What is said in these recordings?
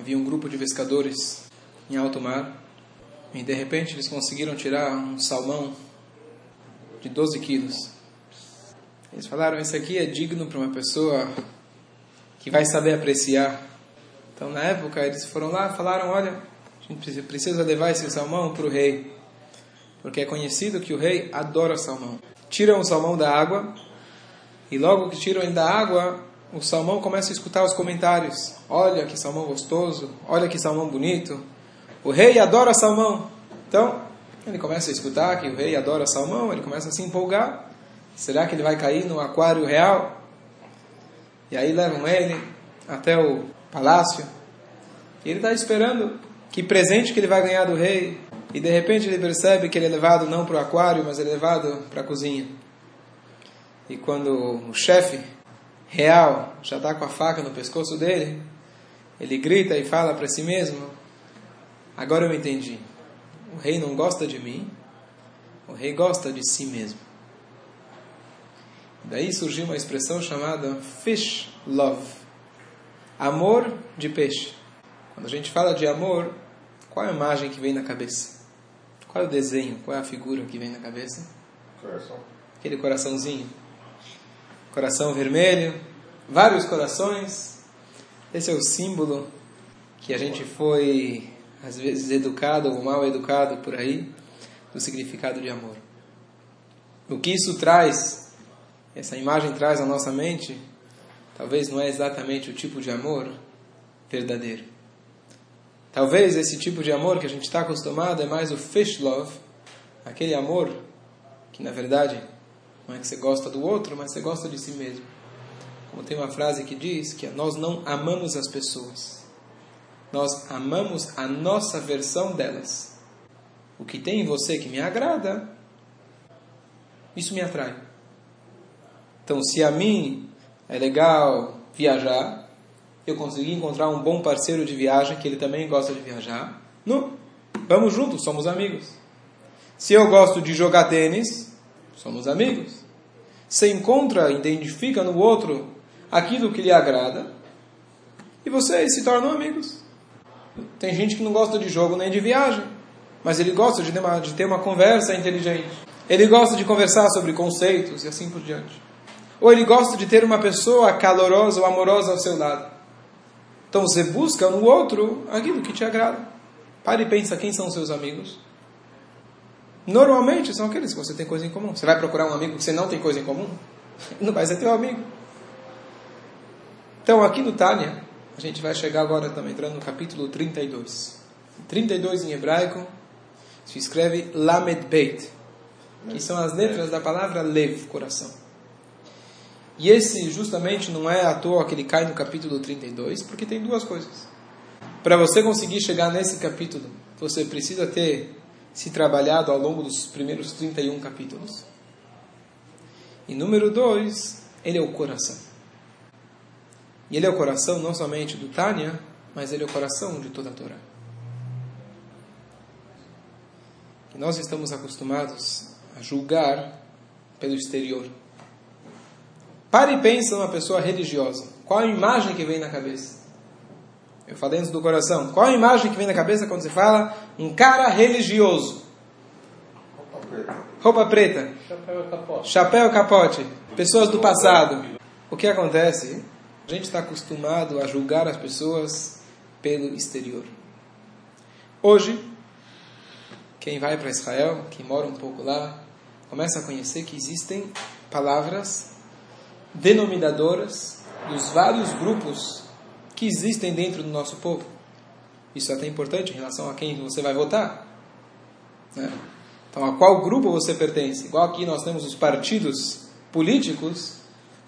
havia um grupo de pescadores em alto mar e de repente eles conseguiram tirar um salmão de 12 quilos. Eles falaram: Esse aqui é digno para uma pessoa que vai saber apreciar. Então, na época, eles foram lá falaram: Olha, a gente precisa levar esse salmão para o rei, porque é conhecido que o rei adora salmão. Tiram o salmão da água e logo que tiram ele da água, o salmão começa a escutar os comentários. Olha que salmão gostoso, olha que salmão bonito. O rei adora salmão. Então, ele começa a escutar que o rei adora salmão, ele começa a se empolgar. Será que ele vai cair no aquário real? E aí levam ele até o palácio. E ele está esperando que presente que ele vai ganhar do rei. E de repente ele percebe que ele é levado não para o aquário, mas é levado para a cozinha. E quando o chefe real já está com a faca no pescoço dele, ele grita e fala para si mesmo: Agora eu entendi. O rei não gosta de mim, o rei gosta de si mesmo. Daí surgiu uma expressão chamada fish love amor de peixe. Quando a gente fala de amor, qual é a imagem que vem na cabeça? Qual é o desenho? Qual é a figura que vem na cabeça? Coração. Aquele coraçãozinho. Coração vermelho, vários corações. Esse é o símbolo que a gente foi, às vezes, educado ou mal educado por aí, do significado de amor. O que isso traz, essa imagem traz à nossa mente, talvez não é exatamente o tipo de amor verdadeiro. Talvez esse tipo de amor que a gente está acostumado é mais o fish love, aquele amor que na verdade não é que você gosta do outro, mas você gosta de si mesmo. Como tem uma frase que diz que nós não amamos as pessoas, nós amamos a nossa versão delas. O que tem em você que me agrada, isso me atrai. Então, se a mim é legal viajar, eu consegui encontrar um bom parceiro de viagem que ele também gosta de viajar, não, vamos juntos, somos amigos. Se eu gosto de jogar tênis, somos amigos. Você encontra, identifica no outro aquilo que lhe agrada e vocês se tornam amigos. Tem gente que não gosta de jogo nem de viagem, mas ele gosta de ter uma, de ter uma conversa inteligente. Ele gosta de conversar sobre conceitos e assim por diante. Ou ele gosta de ter uma pessoa calorosa ou amorosa ao seu lado. Então você busca no outro aquilo que te agrada. Pare e pensa quem são seus amigos. Normalmente são aqueles que você tem coisa em comum. Você vai procurar um amigo que você não tem coisa em comum? Não vai ser teu amigo. Então aqui no Tânia, a gente vai chegar agora, estamos entrando no capítulo 32. 32 em hebraico se escreve Lamed Beit, que são as letras da palavra Lev, coração. E esse justamente não é à toa que ele cai no capítulo 32, porque tem duas coisas. Para você conseguir chegar nesse capítulo, você precisa ter se trabalhado ao longo dos primeiros 31 capítulos. E número 2, ele é o coração. E ele é o coração não somente do Tânia, mas ele é o coração de toda a Torá. E nós estamos acostumados a julgar pelo exterior. Pare e pense numa pessoa religiosa. Qual a imagem que vem na cabeça? Eu falei antes do coração. Qual a imagem que vem na cabeça quando você fala um cara religioso? Roupa preta. Roupa preta, Chapéu capote. chapéu capote, pessoas do passado. O que acontece? A gente está acostumado a julgar as pessoas pelo exterior. Hoje, quem vai para Israel, quem mora um pouco lá, começa a conhecer que existem palavras denominadoras dos vários grupos que existem dentro do nosso povo. Isso é até importante em relação a quem você vai votar. Né? Então, a qual grupo você pertence? Igual aqui nós temos os partidos políticos,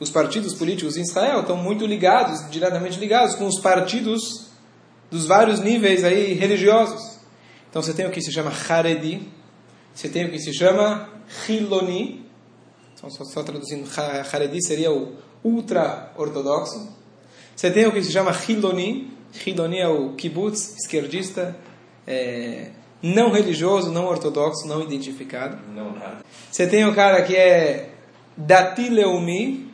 os partidos políticos em Israel estão muito ligados, diretamente ligados com os partidos dos vários níveis aí religiosos. Então você tem o que se chama Haredi, você tem o que se chama Hiloni, então, só, só traduzindo, Haredi seria o ultra-ortodoxo. Você tem o que se chama Hiloni, Hiloni é o kibbutz, esquerdista, é, não religioso, não ortodoxo, não identificado. Não nada. Você tem o cara que é Dati Leumi.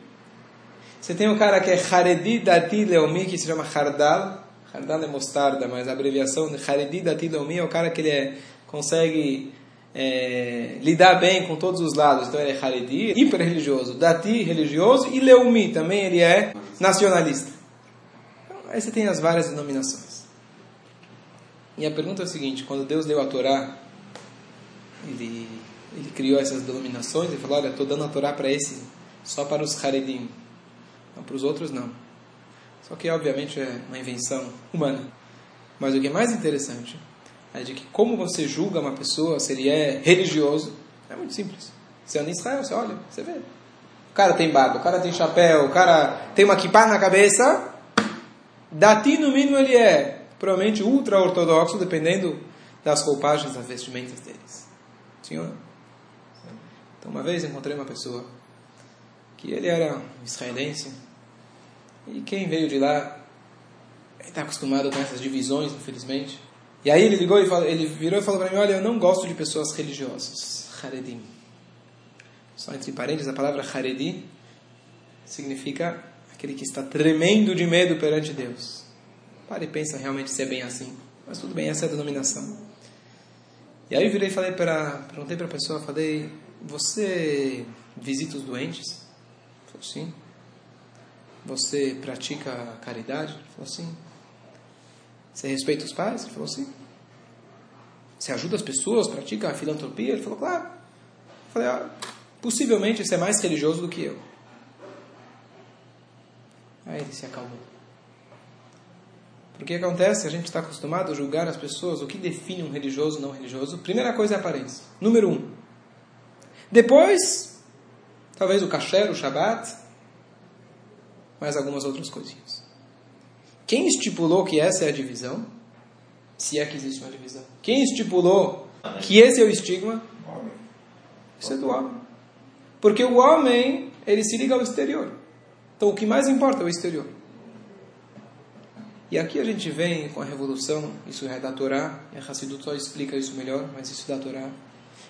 Você tem o cara que é Haredi Dati Leumi, que se chama Hardal. Hardal é mostarda, mas a abreviação de Haredi Dati Leumi é o cara que ele é, consegue é, lidar bem com todos os lados. Então ele é Haredi, hiper religioso, Dati religioso e Leumi também ele é nacionalista. Então, aí você tem as várias denominações. E a pergunta é a seguinte: quando Deus deu a Torá, ele, ele criou essas denominações e falou: Olha, estou dando a Torá para esse, só para os Haredim, não para os outros não. Só que, obviamente, é uma invenção humana. Mas o que é mais interessante é de que como você julga uma pessoa, se ele é religioso, é muito simples. Você anda em Israel, você olha, você vê. O cara tem barba, o cara tem chapéu, o cara tem uma kippah na cabeça. Dati, no mínimo, ele é provavelmente ultra-ortodoxo, dependendo das roupagens, das vestimentas deles. Senhor? Então, uma vez encontrei uma pessoa que ele era um israelense, e quem veio de lá está acostumado com essas divisões, infelizmente. E aí ele ligou e falou, ele virou e falou para mim: Olha, eu não gosto de pessoas religiosas. Haredim. Só entre parênteses, a palavra Haredi significa aquele que está tremendo de medo perante Deus. Pare e pensa realmente se é bem assim. Mas tudo bem, essa é a denominação. E aí eu virei e falei para, perguntei para a pessoa, falei, você visita os doentes? Falou, sim. Você pratica caridade? Ele falou sim. Você respeita os pais? Ele falou sim. Você ajuda as pessoas? Pratica a filantropia? Ele falou, claro. Eu falei, ah, possivelmente você é mais religioso do que eu. Aí ele se acalmou. Porque acontece, a gente está acostumado a julgar as pessoas, o que define um religioso não religioso. Primeira coisa é a aparência. Número um. Depois, talvez o kasher, o shabat, mais algumas outras coisinhas. Quem estipulou que essa é a divisão? Se é que existe uma divisão. Quem estipulou que esse é o estigma? Isso é do homem. Porque o homem, ele se liga ao exterior. Então o que mais importa é o exterior. E aqui a gente vem com a revolução, isso é da Torá, e a Hassidut só explica isso melhor, mas isso é da Torá.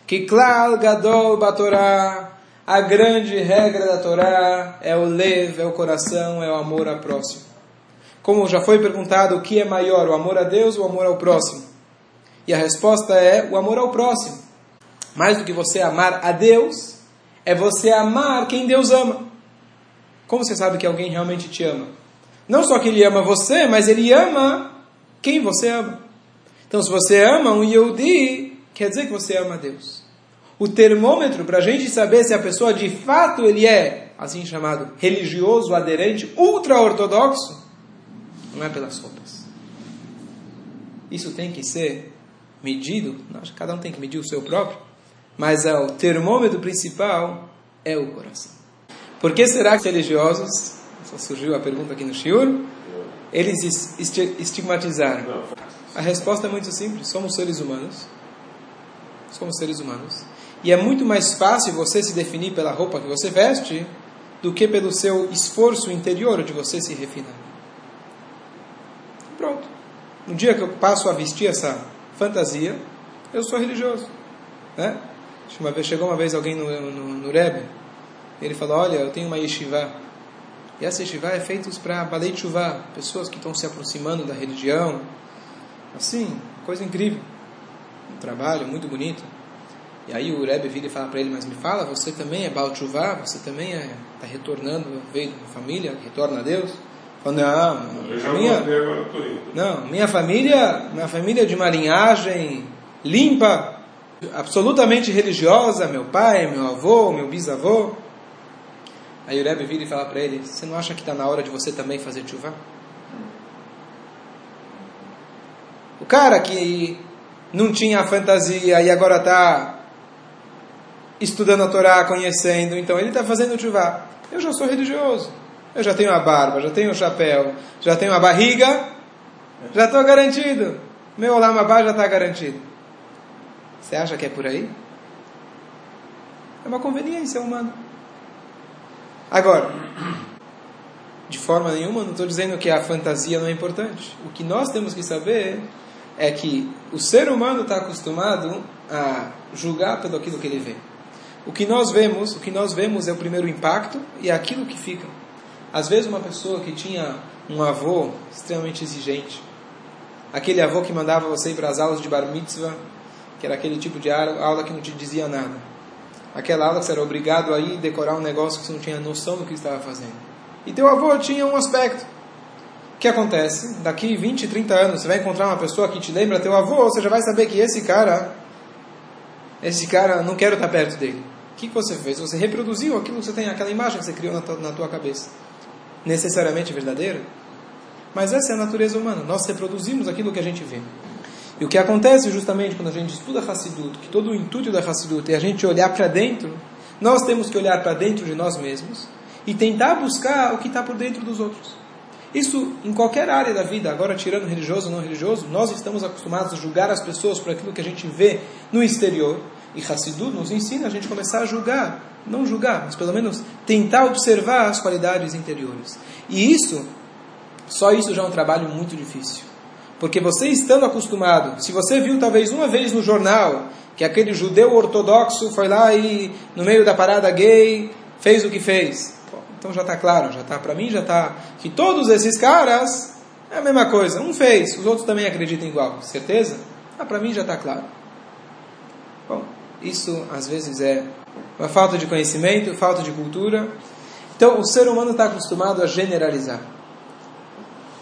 Que klal gadol batorá, a grande regra da Torá é o lev, é o coração, é o amor ao próximo. Como já foi perguntado, o que é maior, o amor a Deus ou o amor ao próximo? E a resposta é o amor ao próximo. Mais do que você amar a Deus, é você amar quem Deus ama. Como você sabe que alguém realmente te ama? Não só que ele ama você, mas ele ama quem você ama. Então, se você ama um Yehudi, quer dizer que você ama a Deus o termômetro para a gente saber se a pessoa de fato ele é assim chamado religioso, aderente, ultra-ortodoxo, não é pelas roupas. Isso tem que ser medido, cada um tem que medir o seu próprio, mas é o termômetro principal é o coração. Por que será que os religiosos, só surgiu a pergunta aqui no Shiur, eles estigmatizaram? A resposta é muito simples, somos seres humanos, somos seres humanos, e é muito mais fácil você se definir pela roupa que você veste do que pelo seu esforço interior de você se refinar. Pronto. No dia que eu passo a vestir essa fantasia, eu sou religioso. Né? Uma vez, chegou uma vez alguém no, no, no Rebbe, ele falou, olha, eu tenho uma yeshiva. E essa yeshiva é feita para balei chuvá, pessoas que estão se aproximando da religião. Assim, coisa incrível. Um trabalho muito bonito. E aí o Rebbe vira e fala para ele, mas me fala, você também é Baal Tshuva? Você também está é, tá retornando, veio da família, retorna a Deus? Fala, não, minha, não, minha família, minha família é de uma linhagem limpa, absolutamente religiosa, meu pai, meu avô, meu bisavô. Aí o Rebbe vira e fala para ele, você não acha que está na hora de você também fazer Tshuva? O cara que não tinha fantasia e agora está estudando a Torá, conhecendo, então ele está fazendo chuvá. Eu já sou religioso. Eu já tenho a barba, já tenho o chapéu, já tenho a barriga, já estou garantido. Meu lamabá já está garantido. Você acha que é por aí? É uma conveniência humana. Agora, de forma nenhuma, não estou dizendo que a fantasia não é importante. O que nós temos que saber é que o ser humano está acostumado a julgar pelo aquilo que ele vê. O que nós vemos, o que nós vemos é o primeiro impacto e é aquilo que fica. Às vezes uma pessoa que tinha um avô extremamente exigente, aquele avô que mandava você ir para as aulas de bar mitzvah, que era aquele tipo de aula que não te dizia nada. Aquela aula que você era obrigado a ir decorar um negócio que você não tinha noção do que estava fazendo. E teu avô tinha um aspecto. O que acontece? Daqui 20, 30 anos, você vai encontrar uma pessoa que te lembra teu avô, você já vai saber que esse cara, esse cara, não quero estar perto dele. O que você fez? Você reproduziu aquilo que você tem, aquela imagem que você criou na tua, na tua cabeça. Necessariamente verdadeira? Mas essa é a natureza humana. Nós reproduzimos aquilo que a gente vê. E o que acontece justamente quando a gente estuda Hassidut, que todo o intuito da Hassidut é a gente olhar para dentro, nós temos que olhar para dentro de nós mesmos e tentar buscar o que está por dentro dos outros. Isso em qualquer área da vida, agora tirando religioso ou não religioso, nós estamos acostumados a julgar as pessoas por aquilo que a gente vê no exterior. E Hassidut nos ensina a gente começar a julgar, não julgar, mas pelo menos tentar observar as qualidades interiores. E isso, só isso já é um trabalho muito difícil. Porque você estando acostumado, se você viu talvez uma vez no jornal que aquele judeu ortodoxo foi lá e no meio da parada gay fez o que fez, então já está claro, já está para mim já está que todos esses caras é a mesma coisa, um fez, os outros também acreditam igual, certeza? Ah, para mim já está claro. Bom, isso às vezes é uma falta de conhecimento, falta de cultura. Então o ser humano está acostumado a generalizar.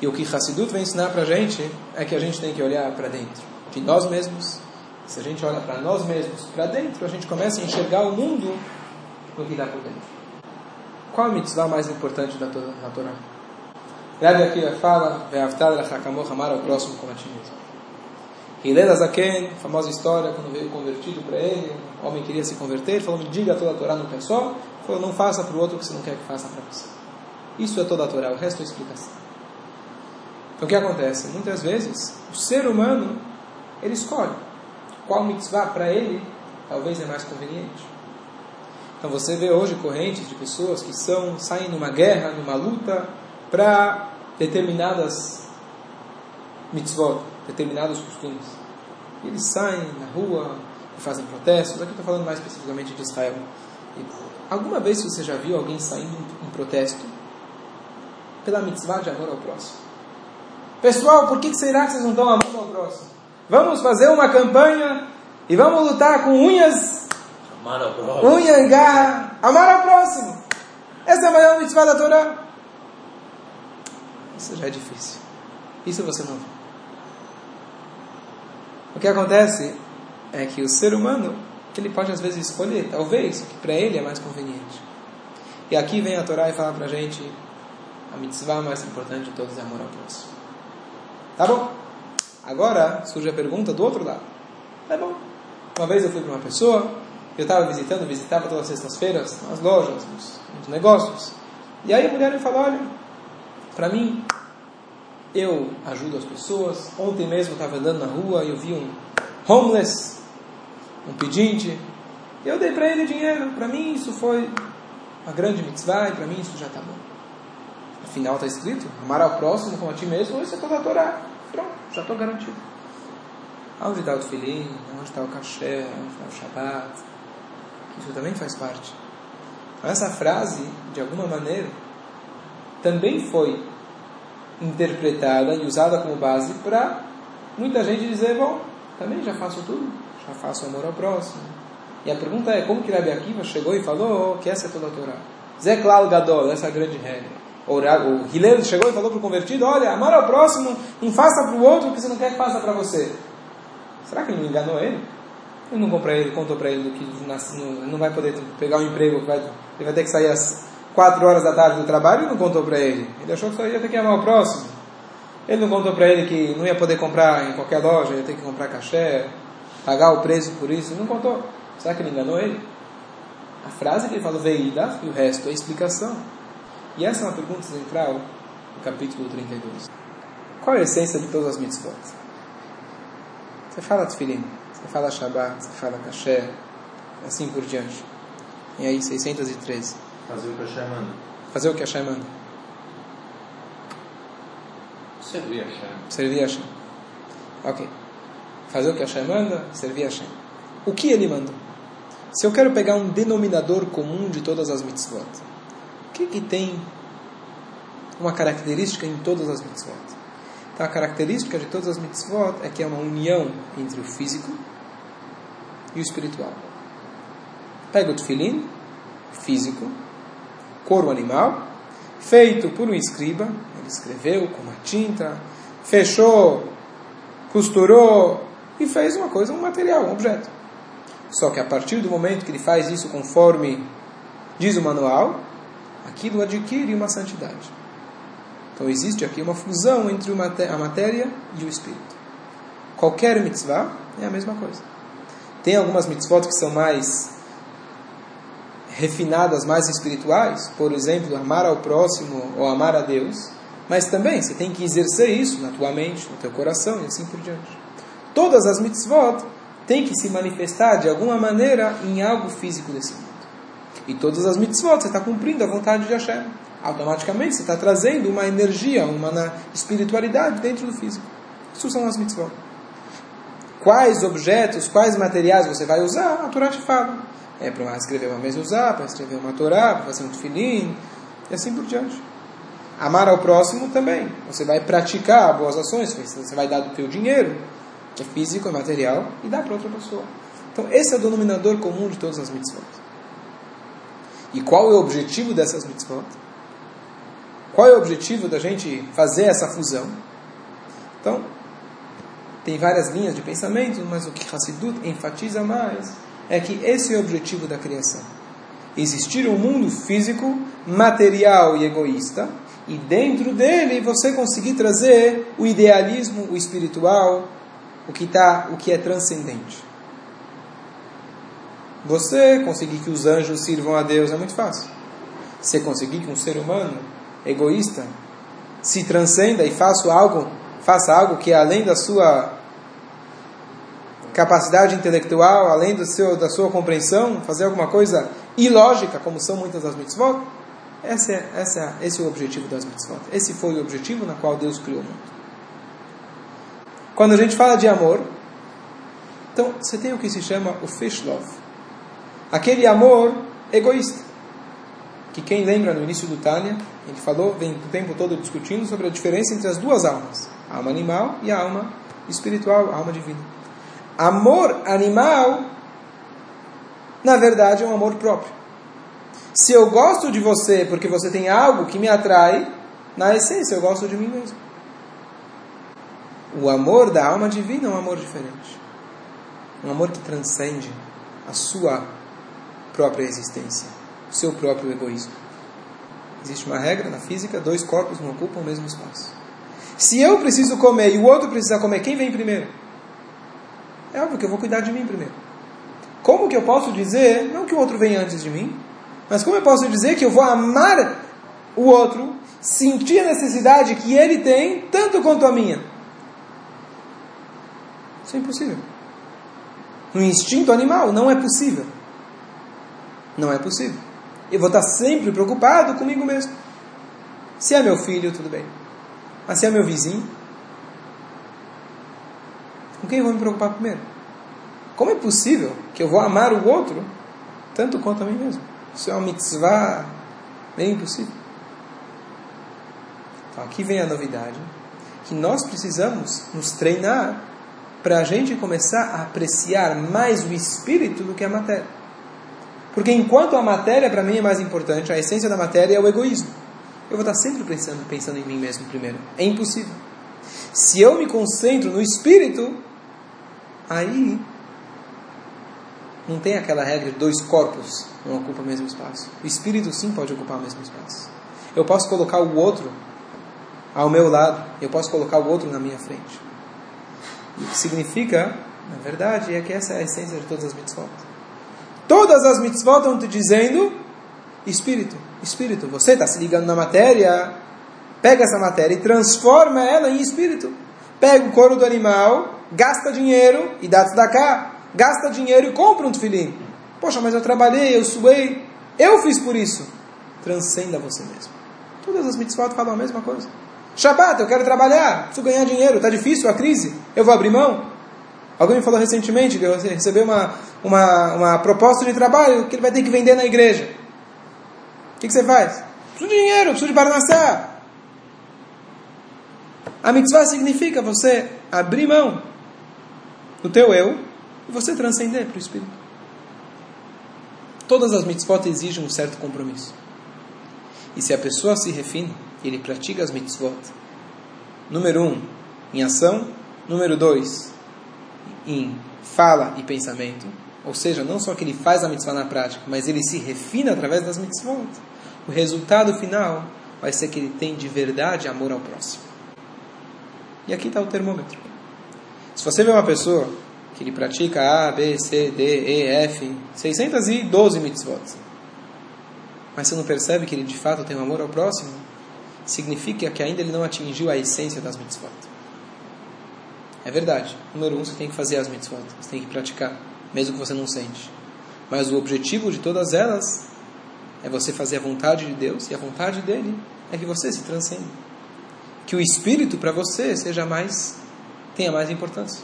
E o que Hassidut vem ensinar para a gente é que a gente tem que olhar para dentro de nós mesmos. Se a gente olha para nós mesmos, para dentro, a gente começa a enxergar o mundo no que dá por dentro. Qual a mitzvah mais importante da, da Torá? Rabi aqui fala, Ve'avtar lachakamoch amar ao próximo como a ti mesmo. Hillel Azaken, famosa história, quando veio convertido para ele, o homem queria se converter, ele falou, diga toda a Torá num pé só, falou, não faça para o outro o que você não quer que faça para você. Isso é toda a Torá, o resto é explicação. Então o que acontece? Muitas vezes o ser humano ele escolhe qual mitzvah para ele talvez é mais conveniente. Então você vê hoje correntes de pessoas que são saem numa guerra, numa luta para determinadas mitzvot, determinados costumes. E eles saem na rua e fazem protestos. Aqui estou falando mais especificamente de Israel. E alguma vez você já viu alguém saindo em protesto pela mitzvah de amor ao próximo? Pessoal, por que será que vocês não estão amando ao próximo? Vamos fazer uma campanha e vamos lutar com unhas, Amar ao próximo. unha e garra, amar ao próximo. Essa é a maior mitzvah da Torá. Isso já é difícil. Isso você não vê. O que acontece é que o ser humano, ele pode às vezes escolher, talvez, o que para ele é mais conveniente. E aqui vem a Torá e fala para a gente a mitzvah mais importante de todos é amor ao próximo. Tá bom? Agora surge a pergunta do outro lado. Tá bom. Uma vez eu fui para uma pessoa, eu estava visitando, visitava todas as sextas-feiras as lojas, os, os negócios. E aí a mulher me falou: olha, para mim, eu ajudo as pessoas. Ontem mesmo eu estava andando na rua e eu vi um homeless, um pedinte. E eu dei para ele dinheiro. Para mim isso foi uma grande mitzvah e para mim isso já está bom. Afinal está escrito, amar ao próximo como a ti mesmo, isso é toda a Torá. Pronto, já estou garantido. Onde está o tefilim? Onde está o caché? Onde está o shabat? Isso também faz parte. Essa frase, de alguma maneira, também foi interpretada e usada como base para muita gente dizer, bom, também já faço tudo, já faço amor ao próximo. E a pergunta é, como que Rabi Akiva chegou e falou que essa é toda a Torá? Zé Gadol, essa é a grande regra. O Hillel chegou e falou para o convertido, olha, amar ao próximo, não faça para o outro o que você não quer que faça para você. Será que ele não enganou ele? Ele não comprou ele, contou para ele que não vai poder pegar um emprego, vai, ele vai ter que sair às 4 horas da tarde do trabalho e não contou para ele. Ele achou que só ia ter que amar o próximo. Ele não contou para ele que não ia poder comprar em qualquer loja, ia ter que comprar cachê, pagar o preço por isso. Ele não contou. Será que ele enganou ele? A frase que ele falou, veída, e o resto é explicação. E essa é uma pergunta central do capítulo 32. Qual é a essência de todas as mitzvot? Você fala tefilim, você fala Shabbat, você fala Kasher, assim por diante. E aí, 613. Fazer o que Hashem manda. Fazer o que Hashem manda. Servir Hashem. Servir Hashem. Ok. Fazer o que Hashem manda, servir Hashem. O que ele manda? Se eu quero pegar um denominador comum de todas as mitzvot, o que, que tem uma característica em todas as mitzvot? Então, a característica de todas as mitzvot é que é uma união entre o físico e o espiritual. Pega o tefilim, físico, couro animal, feito por um escriba, ele escreveu com uma tinta, fechou, costurou e fez uma coisa, um material, um objeto. Só que a partir do momento que ele faz isso conforme diz o manual, aquilo adquire uma santidade. Então existe aqui uma fusão entre a matéria e o espírito. Qualquer mitzvah é a mesma coisa. Tem algumas mitzvot que são mais refinadas, mais espirituais, por exemplo, amar ao próximo ou amar a Deus, mas também você tem que exercer isso na tua mente, no teu coração e assim por diante. Todas as mitzvot têm que se manifestar de alguma maneira em algo físico desse mundo. E todas as mitzvot você está cumprindo a vontade de Hashem automaticamente você está trazendo uma energia, uma espiritualidade dentro do físico. Isso são as mitzvot. Quais objetos, quais materiais você vai usar, a Torá te fala. É para escrever uma usar, para escrever uma Torá, para fazer um tefilim, e assim por diante. Amar ao próximo também. Você vai praticar boas ações, você vai dar do teu dinheiro, que é físico, é material, e dá para outra pessoa. Então, esse é o denominador comum de todas as mitzvot. E qual é o objetivo dessas mitzvot? Qual é o objetivo da gente fazer essa fusão? Então, tem várias linhas de pensamento, mas o que Hassidut enfatiza mais é que esse é o objetivo da criação. Existir um mundo físico, material e egoísta, e dentro dele você conseguir trazer o idealismo, o espiritual, o que, tá, o que é transcendente. Você conseguir que os anjos sirvam a Deus é muito fácil. Você conseguir que um ser humano egoísta, se transcenda e faça algo, faça algo que é além da sua capacidade intelectual, além do seu, da sua compreensão, fazer alguma coisa ilógica, como são muitas das mitzvot, esse é, é, esse é o objetivo das mitzvot. Esse foi o objetivo na qual Deus criou o mundo. Quando a gente fala de amor, então você tem o que se chama o fish love. Aquele amor egoísta que quem lembra no início do Tânia, ele falou, vem o tempo todo discutindo sobre a diferença entre as duas almas, a alma animal e a alma espiritual, a alma divina. Amor animal, na verdade, é um amor próprio. Se eu gosto de você porque você tem algo que me atrai, na essência eu gosto de mim mesmo. O amor da alma divina é um amor diferente. Um amor que transcende a sua própria existência seu próprio egoísmo. Existe uma regra na física: dois corpos não ocupam o mesmo espaço. Se eu preciso comer e o outro precisa comer, quem vem primeiro? É óbvio que eu vou cuidar de mim primeiro. Como que eu posso dizer, não que o outro venha antes de mim, mas como eu posso dizer que eu vou amar o outro, sentir a necessidade que ele tem, tanto quanto a minha? Isso é impossível. No instinto animal, não é possível. Não é possível. Eu vou estar sempre preocupado comigo mesmo. Se é meu filho, tudo bem. Mas se é meu vizinho, com quem eu vou me preocupar primeiro? Como é possível que eu vou amar o outro tanto quanto a mim mesmo? Isso é uma mitzvah bem impossível. Então aqui vem a novidade, que nós precisamos nos treinar para a gente começar a apreciar mais o espírito do que a matéria. Porque enquanto a matéria para mim é mais importante, a essência da matéria é o egoísmo. Eu vou estar sempre pensando, pensando em mim mesmo primeiro. É impossível. Se eu me concentro no espírito, aí não tem aquela regra de dois corpos não ocupam o mesmo espaço. O espírito sim pode ocupar o mesmo espaço. Eu posso colocar o outro ao meu lado, eu posso colocar o outro na minha frente. o que significa, na verdade, é que essa é a essência de todas as mitzvot. Todas as mitzvot estão te dizendo espírito, espírito. Você está se ligando na matéria, pega essa matéria e transforma ela em espírito. Pega o couro do animal, gasta dinheiro e dá da cá. Gasta dinheiro e compra um tefilim. Poxa, mas eu trabalhei, eu suei, eu fiz por isso. Transcenda você mesmo. Todas as mitzvot falam a mesma coisa. Shabbat, eu quero trabalhar, preciso ganhar dinheiro, está difícil a crise, eu vou abrir mão. Alguém me falou recentemente que você recebeu uma, uma, uma proposta de trabalho que ele vai ter que vender na igreja. O que, que você faz? Preciso de dinheiro, preciso de Barnassá. A mitzvah significa você abrir mão do teu eu e você transcender para o Espírito. Todas as mitzvot exigem um certo compromisso. E se a pessoa se refina, ele pratica as mitzvot, número um, em ação, número dois, em fala e pensamento, ou seja, não só que ele faz a mitzvah na prática, mas ele se refina através das mitzvot. O resultado final vai ser que ele tem de verdade amor ao próximo. E aqui está o termômetro. Se você vê uma pessoa que ele pratica A, B, C, D, E, F, 612 mitzvot, mas você não percebe que ele de fato tem um amor ao próximo, significa que ainda ele não atingiu a essência das mitzvot. É verdade. Número um, você tem que fazer as mitzvot. Você tem que praticar, mesmo que você não sente. Mas o objetivo de todas elas é você fazer a vontade de Deus e a vontade dele é que você se transcenda. Que o espírito para você seja mais tenha mais importância.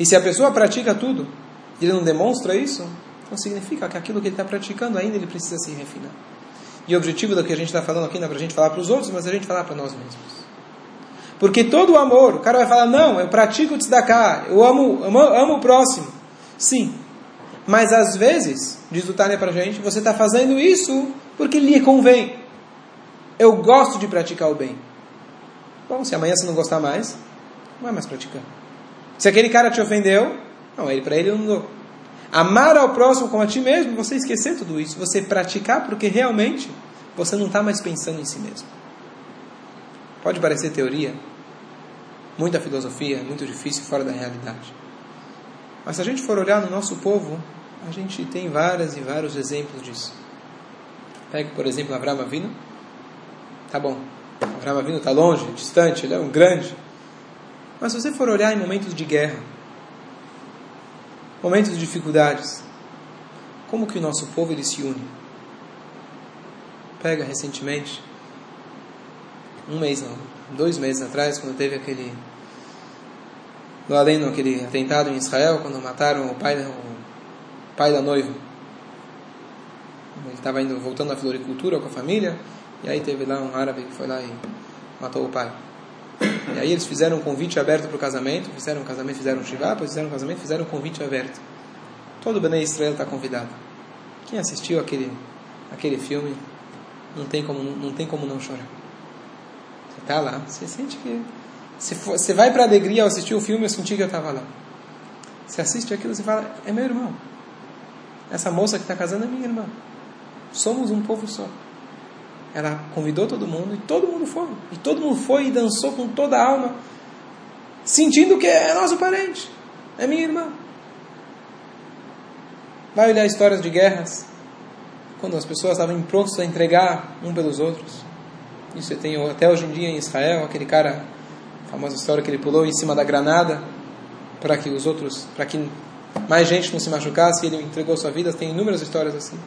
E se a pessoa pratica tudo e ele não demonstra isso, então significa que aquilo que ele está praticando ainda ele precisa se refinar. E o objetivo do que a gente está falando aqui não é para a gente falar para os outros, mas a gente falar para nós mesmos. Porque todo o amor, o cara vai falar, não, eu pratico o tzedakah, eu amo, amo, amo o próximo. Sim, mas às vezes, diz o Tânia para a gente, você está fazendo isso porque lhe convém. Eu gosto de praticar o bem. Bom, se amanhã você não gostar mais, não vai mais praticar. Se aquele cara te ofendeu, não, ele para ele eu não dou. Amar ao próximo como a ti mesmo, você esquecer tudo isso, você praticar porque realmente você não está mais pensando em si mesmo. Pode parecer teoria, muita filosofia, muito difícil, fora da realidade. Mas se a gente for olhar no nosso povo, a gente tem vários e vários exemplos disso. Pega, por exemplo, Avraham Avinu. Tá bom, Avraham Avinu está longe, distante, ele é um grande. Mas se você for olhar em momentos de guerra, momentos de dificuldades, como que o nosso povo ele se une? Pega recentemente, um mês não, dois meses atrás, quando teve aquele do além aquele atentado em Israel, quando mataram o pai, o pai da noiva. Ele estava indo voltando à floricultura com a família, e aí teve lá um árabe que foi lá e matou o pai. E aí eles fizeram um convite aberto para o casamento, fizeram um casamento, fizeram um shivá, depois fizeram um casamento, fizeram um convite aberto. Todo Bnei Israel está convidado. Quem assistiu aquele, aquele filme, não tem como não, tem como não chorar. Está lá, você sente que... Se for, você vai para a alegria ao assistir o filme, eu senti que eu estava lá. Você assiste aquilo, você fala, é meu irmão. Essa moça que está casando é minha irmã. Somos um povo só. Ela convidou todo mundo e todo mundo foi. E todo mundo foi e dançou com toda a alma, sentindo que é nosso parente, é minha irmã. Vai olhar histórias de guerras, quando as pessoas estavam prontas a entregar um pelos outros. Isso tem até hoje em dia em Israel, aquele cara, a famosa história que ele pulou em cima da granada para que os outros, para que mais gente não se machucasse, ele entregou sua vida. Tem inúmeras histórias assim.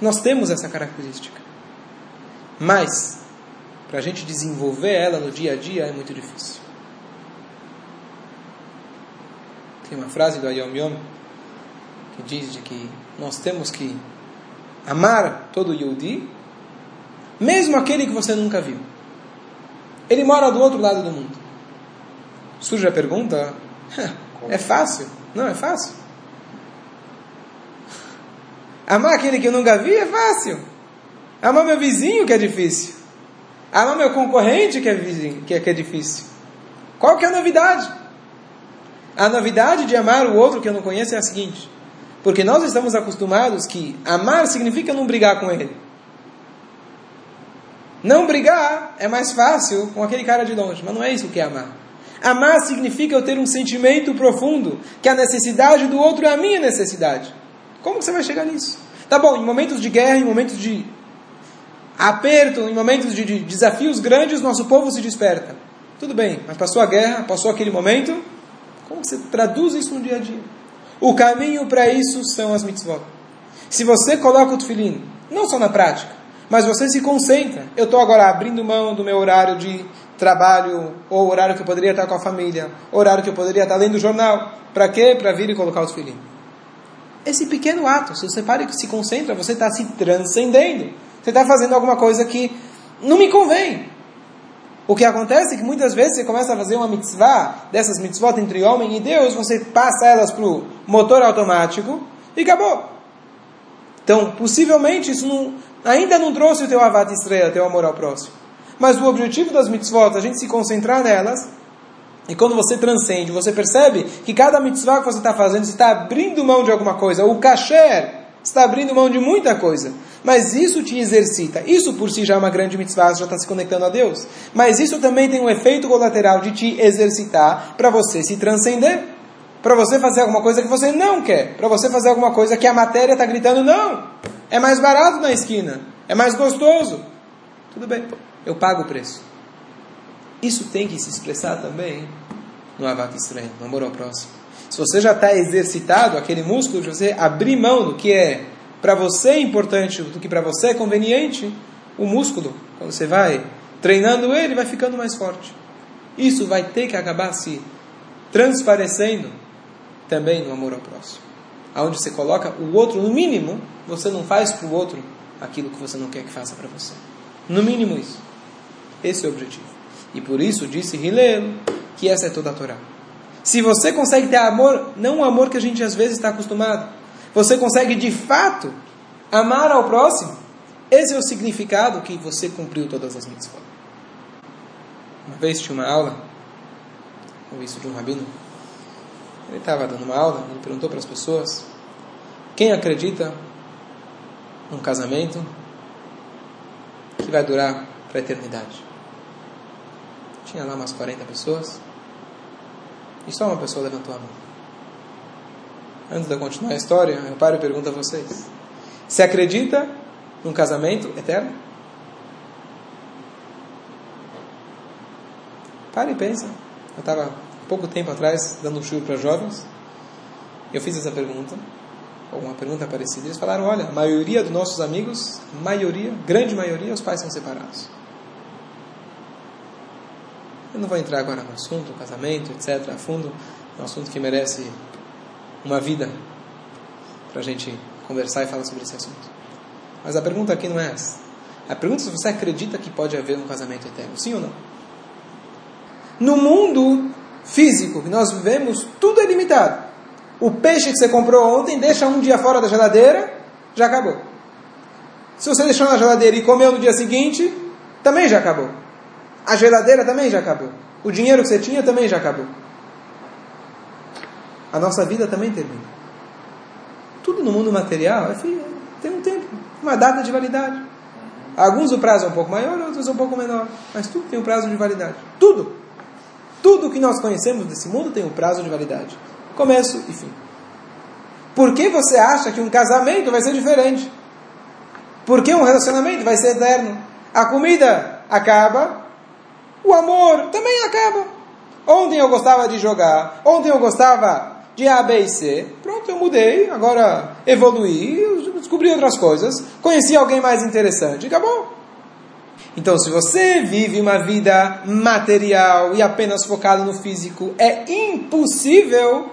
Nós temos essa característica. Mas, para a gente desenvolver ela no dia a dia é muito difícil. Tem uma frase do Ayom Yom que diz de que nós temos que amar todo Yehudi, mesmo aquele que você nunca viu. Ele mora do outro lado do mundo. Surge a pergunta: é fácil? Não, é fácil. Amar aquele que eu nunca vi é fácil. Amar meu vizinho que é difícil. Amar meu concorrente que é, vizinho, que é, que é difícil. Qual que é a novidade? A novidade de amar o outro que eu não conheço é a seguinte. Porque nós estamos acostumados que amar significa não brigar com ele. Não brigar é mais fácil com aquele cara de longe, mas não é isso que é amar. Amar significa eu ter um sentimento profundo, que a necessidade do outro é a minha necessidade. Como que você vai chegar nisso? Tá bom, em momentos de guerra, em momentos de aperto, em momentos de, de desafios grandes, nosso povo se desperta. Tudo bem, mas passou a guerra, passou aquele momento, como que você traduz isso no dia a dia? O caminho para isso são as mitzvot. Se você coloca o tefilim, não só na prática, mas você se concentra. Eu estou agora abrindo mão do meu horário de trabalho, ou horário que eu poderia estar com a família, horário que eu poderia estar lendo o jornal. Para quê? Para vir e colocar os filhinhos. Esse pequeno ato, se você para e se concentra, você está se transcendendo. Você está fazendo alguma coisa que não me convém. O que acontece é que muitas vezes você começa a fazer uma mitzvah, dessas mitzvot entre homem e Deus, você passa elas para o motor automático e acabou. Então, possivelmente, isso não, ainda não trouxe o teu avat estrela, teu amor ao próximo. Mas o objetivo das mitzvot, a gente se concentrar nelas, e quando você transcende, você percebe que cada mitzvah que você está fazendo, você está abrindo mão de alguma coisa. O kasher está abrindo mão de muita coisa. Mas isso te exercita. Isso por si já é uma grande mitzvah, você já está se conectando a Deus. Mas isso também tem um efeito colateral de te exercitar para você se transcender. Para você fazer alguma coisa que você não quer. Para você fazer alguma coisa que a matéria está gritando não. É mais barato na esquina. É mais gostoso. Tudo bem, eu pago o preço. Isso tem que se expressar também no avat estranho, no amor ao próximo. Se você já está exercitado, aquele músculo de você abrir mão do que é para você importante, do que para você é conveniente, o músculo, quando você vai treinando ele, vai ficando mais forte. Isso vai ter que acabar se transparecendo também no amor ao próximo. Aonde você coloca o outro, no mínimo, você não faz para o outro aquilo que você não quer que faça para você. No mínimo isso. Esse é o objetivo. E por isso disse Hillel que essa é toda a Torá. Se você consegue ter amor, não o amor que a gente às vezes está acostumado, você consegue de fato amar ao próximo, esse é o significado que você cumpriu todas as mitzvot. Uma vez tinha uma aula, ouvi isso de um rabino, ele estava dando uma aula, ele perguntou para as pessoas, quem acredita num casamento que vai durar para a eternidade? Tinha lá umas 40 pessoas, e só uma pessoa levantou a mão. Antes de eu continuar a história, eu paro e pergunto a vocês: Você acredita num casamento eterno? Para e pensa. Eu estava pouco tempo atrás dando um show para jovens. Eu fiz essa pergunta, ou uma pergunta parecida. Eles falaram: Olha, a maioria dos nossos amigos, maioria, grande maioria, os pais são separados. Eu não vou entrar agora no assunto, casamento, etc., a fundo, é um assunto que merece uma vida para a gente conversar e falar sobre esse assunto. Mas a pergunta aqui não é essa. A pergunta é se você acredita que pode haver um casamento eterno, sim ou não? No mundo físico que nós vivemos, tudo é limitado. O peixe que você comprou ontem, deixa um dia fora da geladeira, já acabou. Se você deixou na geladeira e comeu no dia seguinte, também já acabou. A geladeira também já acabou. O dinheiro que você tinha também já acabou a nossa vida também termina. Tudo no mundo material é tem um tempo, uma data de validade. Alguns o prazo é um pouco maior, outros um pouco menor, mas tudo tem um prazo de validade. Tudo. Tudo que nós conhecemos desse mundo tem um prazo de validade. Começo e fim. Por que você acha que um casamento vai ser diferente? Por que um relacionamento vai ser eterno? A comida acaba, o amor também acaba. Ontem eu gostava de jogar, ontem eu gostava de A, B e C. Pronto, eu mudei, agora evoluí, descobri outras coisas, conheci alguém mais interessante, acabou. Então, se você vive uma vida material e apenas focado no físico, é impossível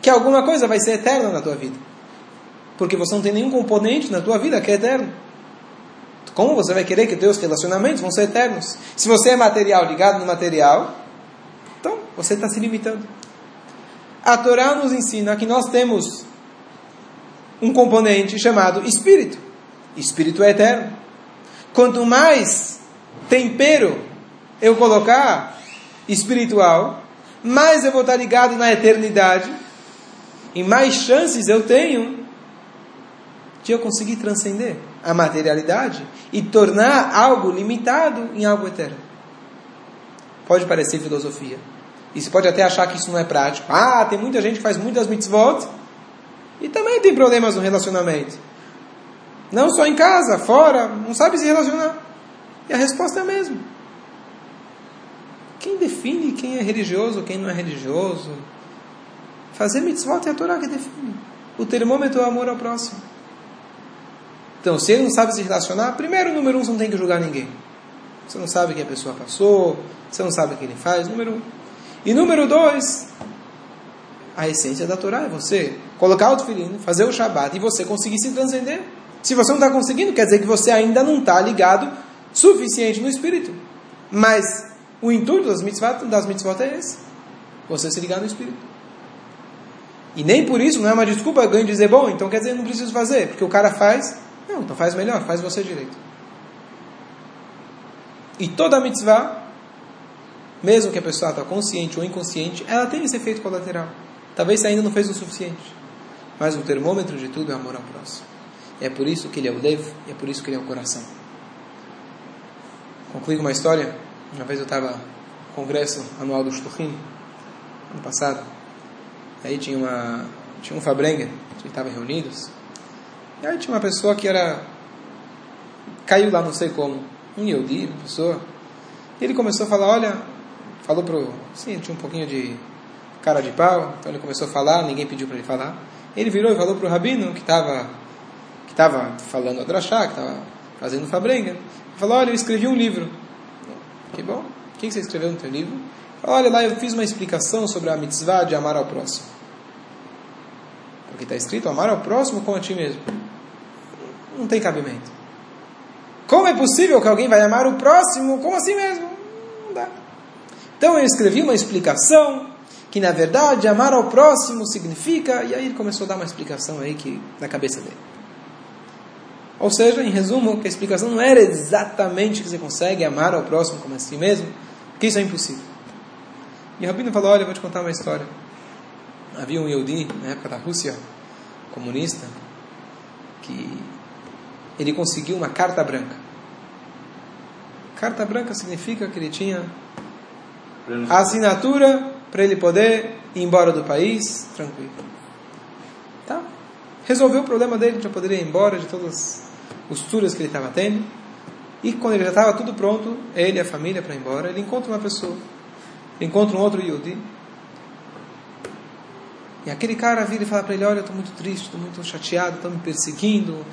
que alguma coisa vai ser eterna na tua vida. Porque você não tem nenhum componente na tua vida que é eterno. Como você vai querer que teus relacionamentos vão ser eternos? Se você é material ligado no material, então você está se limitando a Torá nos ensina que nós temos um componente chamado espírito. Espírito é eterno. Quanto mais tempero eu colocar espiritual, mais eu vou estar ligado na eternidade e mais chances eu tenho de eu conseguir transcender a materialidade e tornar algo limitado em algo eterno. Pode parecer filosofia, e você pode até achar que isso não é prático. Ah, tem muita gente que faz muitas mitzvot e também tem problemas no relacionamento. Não só em casa, fora, não sabe se relacionar. E a resposta é a mesma. Quem define quem é religioso, quem não é religioso? Fazer mitzvot é a Torá que define. O termômetro é o amor ao próximo. Então, se ele não sabe se relacionar, primeiro, número um, você não tem que julgar ninguém. Você não sabe o que a pessoa passou, você não sabe o que ele faz, número um. E número dois, a essência da Torá é você colocar o tefilin, fazer o Shabat e você conseguir se transcender. Se você não está conseguindo, quer dizer que você ainda não está ligado suficiente no Espírito. Mas O intuito das mitzvot, das mitzvot é esse. Você se ligar no Espírito. E nem por isso não é uma desculpa ganho dizer, bom, então quer dizer, não preciso fazer, porque o cara faz. Não, então faz melhor, faz você direito. E toda mitzvah, mesmo que a pessoa está consciente ou inconsciente, ela tem esse efeito colateral. Talvez você ainda não fez o suficiente. Mas o termômetro de tudo é amor ao próximo. É por isso que ele é o lev, é por isso que ele é o coração. Concluí com uma história. Uma vez eu estava no congresso anual do Shtuchim, ano passado. Aí tinha uma tinha um Fabrengen, que estavam reunidos. E aí tinha uma pessoa que era caiu lá, não sei como, um Yehudi, uma pessoa. E ele começou a falar, olha, falou pro, sim, tinha um pouquinho de cara de pau, então ele começou a falar, ninguém pediu para ele falar. Ele virou e falou pro rabino que estava que tava falando a drachá, que estava fazendo Fabrengen. Ele falou, olha, eu escrevi um livro. Que bom. O que você escreveu no teu livro? Olha lá, eu fiz uma explicação sobre a mitzvah de amar ao próximo. Porque está escrito amar ao próximo como a ti mesmo. Não tem cabimento. Como é possível que alguém vai amar o próximo como assim mesmo? Não dá. Então eu escrevi uma explicação que na verdade amar ao próximo significa, e aí ele começou a dar uma explicação aí que na cabeça dele. Ou seja, em resumo, que a explicação não era exatamente que você consegue amar ao próximo como a si mesmo, porque isso é impossível. E Rabino falou: Olha, eu vou te contar uma história. Havia um Yehudi, na época da Rússia comunista, que ele conseguiu uma carta branca. Carta branca significa que ele tinha a assinatura para ele poder ir embora do país tranquilo. Tá? Resolveu o problema dele, já poderia ir embora de todas as costuras que ele estava tendo. E quando ele já estava tudo pronto, ele e a família para ir embora, ele encontra uma pessoa encontra um outro Yudi. E aquele cara vira e fala para ele: Olha, eu estou muito triste, estou muito chateado, estão me perseguindo.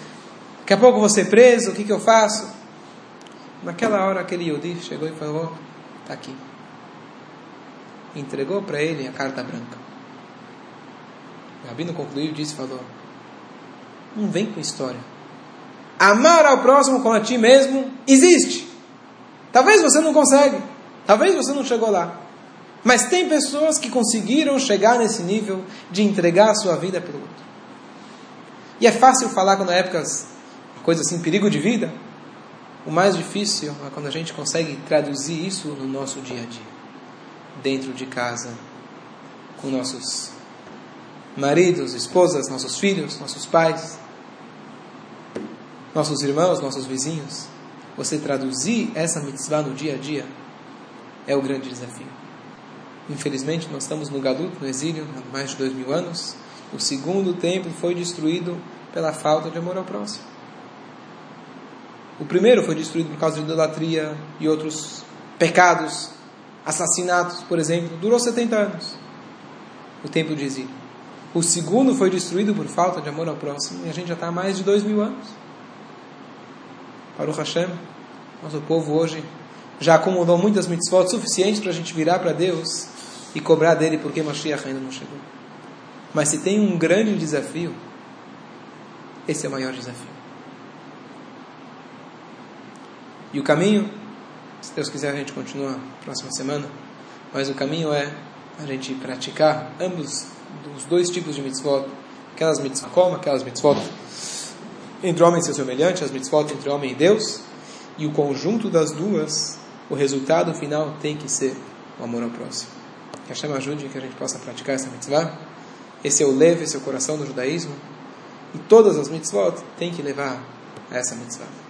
Daqui a pouco vou ser preso, o que, que eu faço? Naquela hora, aquele Yudi chegou e falou: Está aqui. Entregou para ele a carta branca. O Rabino concluiu e disse: falou, Não vem com história. Amar ao próximo como a ti mesmo existe. Talvez você não consegue. Talvez você não chegou lá. Mas tem pessoas que conseguiram chegar nesse nível de entregar a sua vida pelo outro. E é fácil falar quando é épocas, coisa assim, perigo de vida. O mais difícil é quando a gente consegue traduzir isso no nosso dia a dia. Dentro de casa, com nossos maridos, esposas, nossos filhos, nossos pais, nossos irmãos, nossos vizinhos. Você traduzir essa mitzvah no dia a dia é o grande desafio. Infelizmente, nós estamos no Galut, no exílio, há mais de dois mil anos. O segundo templo foi destruído pela falta de amor ao próximo. O primeiro foi destruído por causa de idolatria e outros pecados, assassinatos, por exemplo. Durou 70 anos o templo de exílio. O segundo foi destruído por falta de amor ao próximo e a gente já está há mais de dois mil anos. O Hashem, nosso povo hoje já acumulou muitas mitzvot suficientes para a gente virar para Deus e cobrar dele porque Mashiach ainda não chegou. Mas se tem um grande desafio, esse é o maior desafio. E o caminho, se Deus quiser a gente continua na próxima semana, mas o caminho é a gente praticar ambos os dois tipos de mitzvot, aquelas mitzvot como, aquelas mitzvot entre homem e seu semelhante, as mitzvot entre homem e Deus, e o conjunto das duas o resultado final tem que ser o amor ao próximo. Que Hashem ajude que a gente possa praticar essa mitzvah. Esse é o leve, esse é o coração do judaísmo. E todas as mitzvot têm que levar a essa mitzvah.